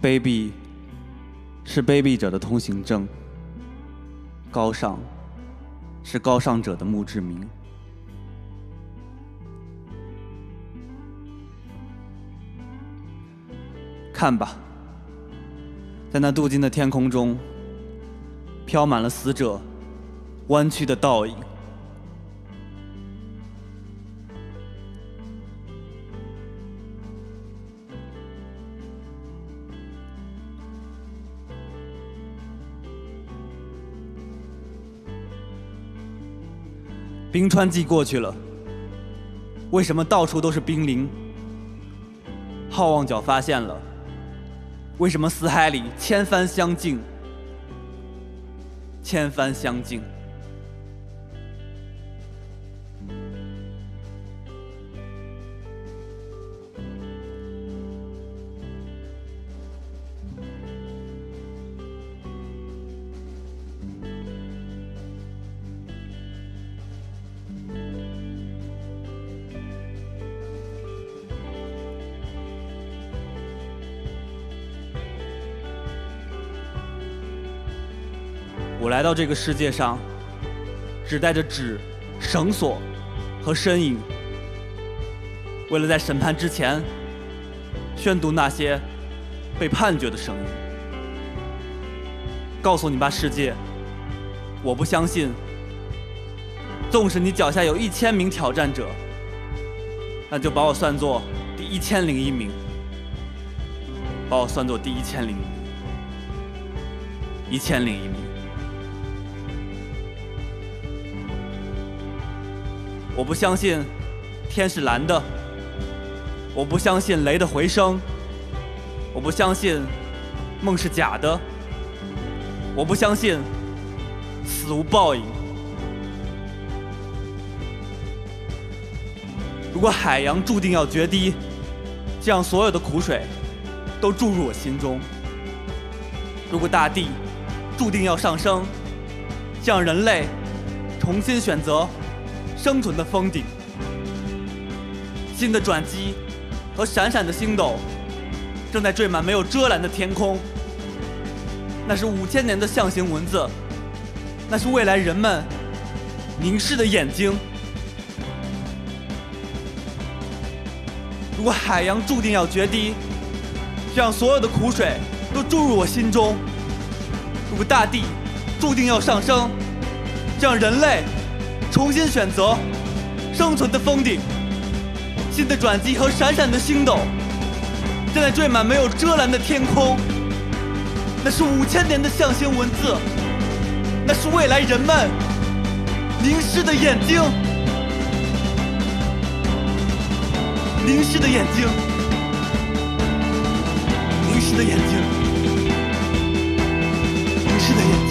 卑鄙是卑鄙者的通行证，高尚是高尚者的墓志铭。看吧，在那镀金的天空中，飘满了死者弯曲的倒影。冰川季过去了，为什么到处都是冰凌？好望角发现了，为什么死海里千帆相竞？千帆相竞。我来到这个世界上，只带着纸、绳索和身影，为了在审判之前宣读那些被判决的声音，告诉你吧，世界，我不相信。纵使你脚下有一千名挑战者，那就把我算作第一千零一名，把我算作第一千零一，千零一名。我不相信天是蓝的，我不相信雷的回声，我不相信梦是假的，我不相信死无报应。如果海洋注定要决堤，这样所有的苦水都注入我心中；如果大地注定要上升，这样人类重新选择。生存的峰顶，新的转机和闪闪的星斗正在缀满没有遮拦的天空。那是五千年的象形文字，那是未来人们凝视的眼睛。如果海洋注定要决堤，让所有的苦水都注入我心中；如果大地注定要上升，让人类。重新选择生存的封顶新的转机和闪闪的星斗正在缀满没有遮拦的天空那是五千年的象形文字那是未来人们凝视的眼睛凝视的眼睛凝视的眼睛凝视的眼睛。